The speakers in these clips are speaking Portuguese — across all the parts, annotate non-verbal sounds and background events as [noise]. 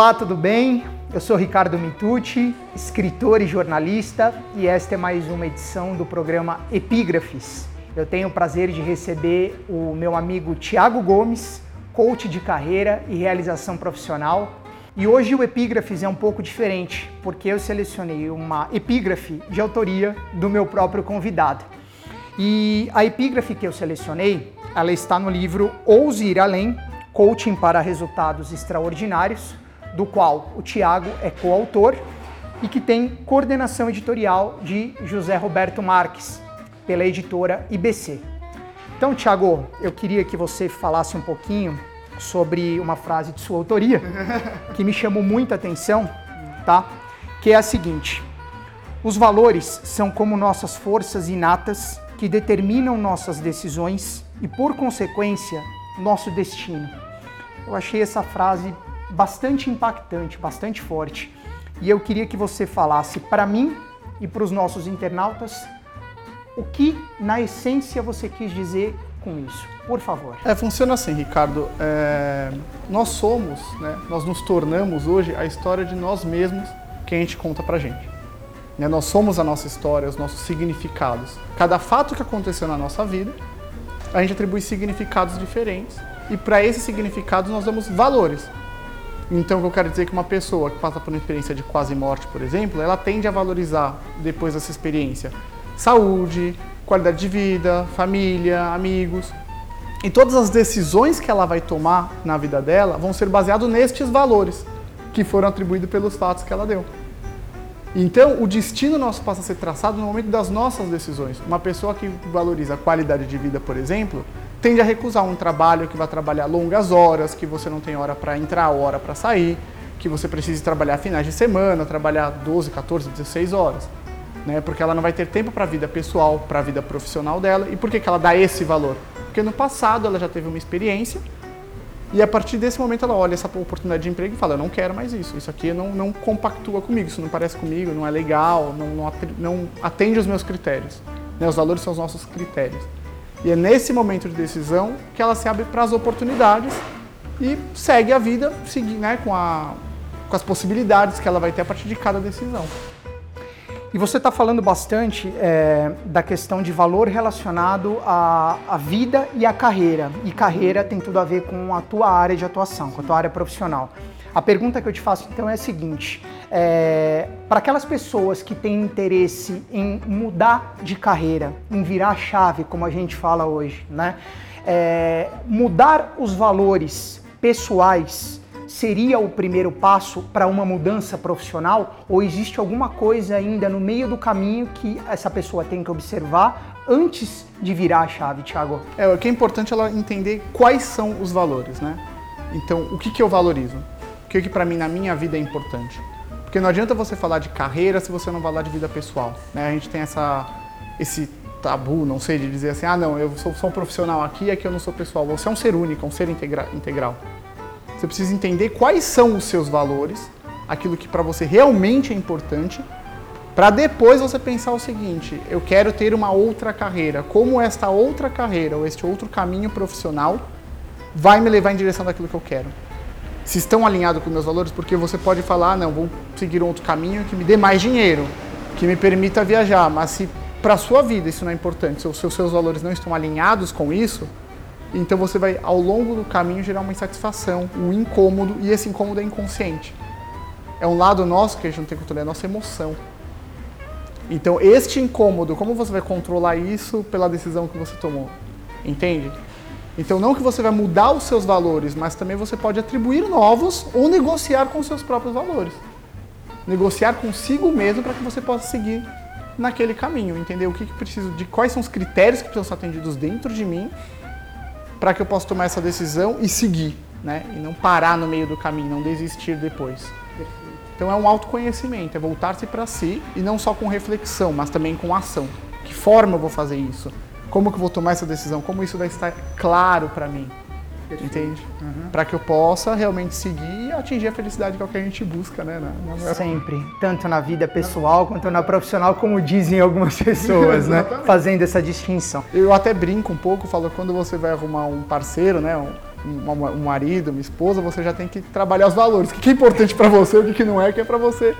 Olá, tudo bem? Eu sou Ricardo Mitucci, escritor e jornalista, e esta é mais uma edição do programa Epígrafes. Eu tenho o prazer de receber o meu amigo Tiago Gomes, coach de carreira e realização profissional. E hoje o Epígrafes é um pouco diferente, porque eu selecionei uma epígrafe de autoria do meu próprio convidado. E a epígrafe que eu selecionei, ela está no livro Ouse Ir Além, Coaching para Resultados Extraordinários, do qual o Tiago é coautor e que tem coordenação editorial de José Roberto Marques, pela editora IBC. Então, Tiago, eu queria que você falasse um pouquinho sobre uma frase de sua autoria [laughs] que me chamou muita atenção, tá? Que é a seguinte: Os valores são como nossas forças inatas que determinam nossas decisões e, por consequência, nosso destino. Eu achei essa frase bastante impactante, bastante forte. E eu queria que você falasse para mim e para os nossos internautas o que, na essência, você quis dizer com isso. Por favor. É, funciona assim, Ricardo. É, nós somos, né, nós nos tornamos hoje a história de nós mesmos que a gente conta pra gente. Né, nós somos a nossa história, os nossos significados. Cada fato que aconteceu na nossa vida, a gente atribui significados diferentes. E para esses significados nós damos valores. Então, o que eu quero dizer é que uma pessoa que passa por uma experiência de quase morte, por exemplo, ela tende a valorizar, depois dessa experiência, saúde, qualidade de vida, família, amigos. E todas as decisões que ela vai tomar na vida dela vão ser baseadas nestes valores que foram atribuídos pelos fatos que ela deu. Então, o destino nosso passa a ser traçado no momento das nossas decisões. Uma pessoa que valoriza a qualidade de vida, por exemplo, tende a recusar um trabalho que vai trabalhar longas horas, que você não tem hora para entrar, hora para sair, que você precisa trabalhar finais de semana, trabalhar 12, 14, 16 horas. Né? Porque ela não vai ter tempo para a vida pessoal, para a vida profissional dela. E por que, que ela dá esse valor? Porque no passado ela já teve uma experiência e a partir desse momento ela olha essa oportunidade de emprego e fala: Eu não quero mais isso, isso aqui não, não compactua comigo, isso não parece comigo, não é legal, não, não, não atende os meus critérios. Né? Os valores são os nossos critérios. E é nesse momento de decisão que ela se abre para as oportunidades e segue a vida seguir, né, com, a, com as possibilidades que ela vai ter a partir de cada decisão. E você está falando bastante é, da questão de valor relacionado à, à, vida e à carreira. E carreira tem tudo a ver com a tua área de atuação, com a tua área profissional. A pergunta que eu te faço então é a seguinte: é, para aquelas pessoas que têm interesse em mudar de carreira, em virar chave, como a gente fala hoje, né? É, mudar os valores pessoais seria o primeiro passo para uma mudança profissional? Ou existe alguma coisa ainda no meio do caminho que essa pessoa tem que observar antes de virar a chave, Thiago? É, o que é importante ela entender quais são os valores, né? Então, o que, que eu valorizo? O que, que para mim na minha vida é importante? Porque não adianta você falar de carreira se você não falar de vida pessoal. Né? A gente tem essa, esse tabu, não sei, de dizer assim, ah não, eu sou, sou um profissional aqui e aqui eu não sou pessoal. Você é um ser único, um ser integra integral. Você precisa entender quais são os seus valores, aquilo que para você realmente é importante, para depois você pensar o seguinte: eu quero ter uma outra carreira. Como esta outra carreira ou este outro caminho profissional vai me levar em direção daquilo que eu quero? se estão alinhados com meus valores, porque você pode falar, ah, não, vou seguir um outro caminho que me dê mais dinheiro, que me permita viajar, mas se para sua vida isso não é importante, se os seus valores não estão alinhados com isso, então você vai ao longo do caminho gerar uma insatisfação, um incômodo, e esse incômodo é inconsciente. É um lado nosso que a gente não tem controle, é a nossa emoção. Então, este incômodo, como você vai controlar isso pela decisão que você tomou? Entende? Então, não que você vai mudar os seus valores, mas também você pode atribuir novos ou negociar com os seus próprios valores. Negociar consigo mesmo para que você possa seguir naquele caminho, entender o que, que preciso, de quais são os critérios que precisam ser atendidos dentro de mim para que eu possa tomar essa decisão e seguir, né? E não parar no meio do caminho, não desistir depois. Então é um autoconhecimento, é voltar-se para si e não só com reflexão, mas também com ação. Que forma eu vou fazer isso? como que eu vou tomar essa decisão, como isso vai estar claro para mim. Entende? Uhum. Para que eu possa realmente seguir e atingir a felicidade que é o que a gente busca, né? Na, na... Sempre. Tanto na vida pessoal quanto na profissional, como dizem algumas [laughs] pessoas, né? Fazendo essa distinção. Eu até brinco um pouco, falo quando você vai arrumar um parceiro, né? Um, um, um marido, uma esposa, você já tem que trabalhar os valores. O que é importante para você, o que não é, que é para você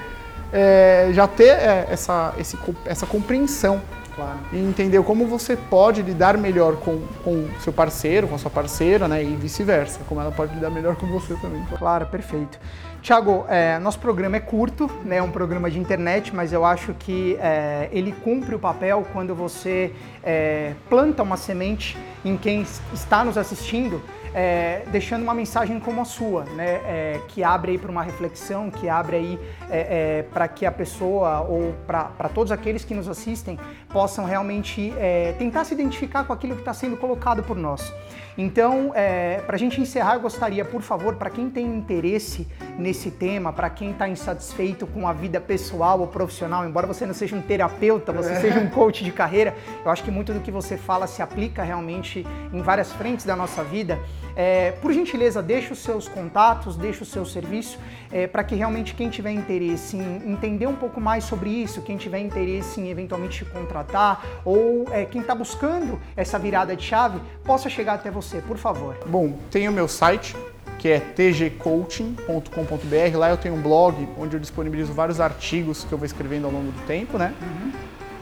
é, já ter é, essa, esse, essa compreensão Claro. E entender como você pode lidar melhor com o seu parceiro, com a sua parceira, né? E vice-versa, como ela pode lidar melhor com você também. Claro, perfeito. Tiago, é, nosso programa é curto, né, é um programa de internet, mas eu acho que é, ele cumpre o papel quando você é, planta uma semente em quem está nos assistindo é, deixando uma mensagem como a sua, né, é, que abre aí para uma reflexão, que abre aí é, é para que a pessoa ou para todos aqueles que nos assistem possam realmente é, tentar se identificar com aquilo que está sendo colocado por nós. Então, é, para a gente encerrar, eu gostaria, por favor, para quem tem interesse nesse tema, para quem está insatisfeito com a vida pessoal ou profissional, embora você não seja um terapeuta, você é. seja um coach de carreira, eu acho que muito do que você fala se aplica realmente em várias frentes da nossa vida. É, por gentileza, deixe os seus contatos, deixe o seu serviço, é, para que realmente quem tiver interesse em entender um pouco mais sobre isso, quem tiver interesse em eventualmente te contratar, ou é, quem está buscando essa virada de chave, possa chegar até você, por favor. Bom, tem o meu site, que é tgcoaching.com.br. Lá eu tenho um blog onde eu disponibilizo vários artigos que eu vou escrevendo ao longo do tempo, né? Uhum.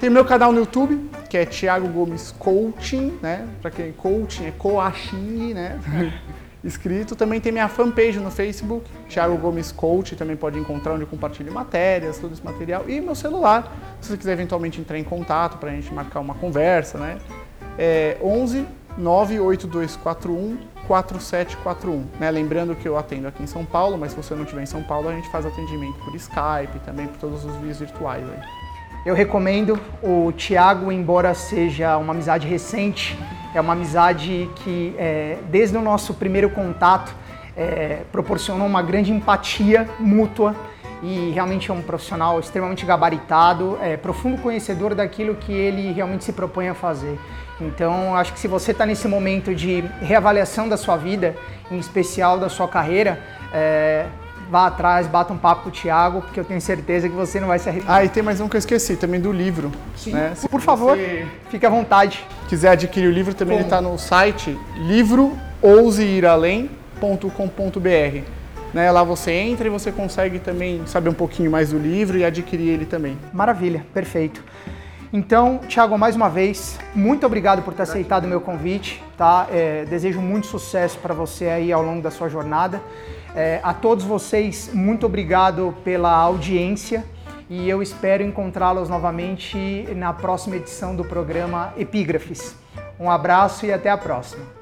Tem meu canal no YouTube, que é Thiago Gomes Coaching, né? Para quem coaching é coaching, né? [laughs] Escrito. Também tem minha fanpage no Facebook, Thiago Gomes Coach, também pode encontrar onde eu compartilho matérias, todo esse material. E meu celular, se você quiser eventualmente entrar em contato para a gente marcar uma conversa, né? É 11 98241 4741. Né? Lembrando que eu atendo aqui em São Paulo, mas se você não estiver em São Paulo, a gente faz atendimento por Skype, também por todos os vias virtuais. Aí. Eu recomendo o Tiago, embora seja uma amizade recente, é uma amizade que, é, desde o nosso primeiro contato, é, proporcionou uma grande empatia mútua e realmente é um profissional extremamente gabaritado, é, profundo conhecedor daquilo que ele realmente se propõe a fazer. Então, acho que se você está nesse momento de reavaliação da sua vida, em especial da sua carreira, é, vá atrás, bata um papo com o Thiago, porque eu tenho certeza que você não vai se arrepender. Ah, e tem mais um que eu esqueci, também do livro. Sim. Né? Por favor, fique à vontade. Quiser adquirir o livro, também Como? ele está no site livroouseiralém.com.br. Né, lá você entra e você consegue também saber um pouquinho mais do livro e adquirir ele também. Maravilha, perfeito. Então, Thiago, mais uma vez, muito obrigado por ter aceitado o meu convite. Tá? É, desejo muito sucesso para você aí ao longo da sua jornada. É, a todos vocês, muito obrigado pela audiência e eu espero encontrá-los novamente na próxima edição do programa Epígrafes. Um abraço e até a próxima.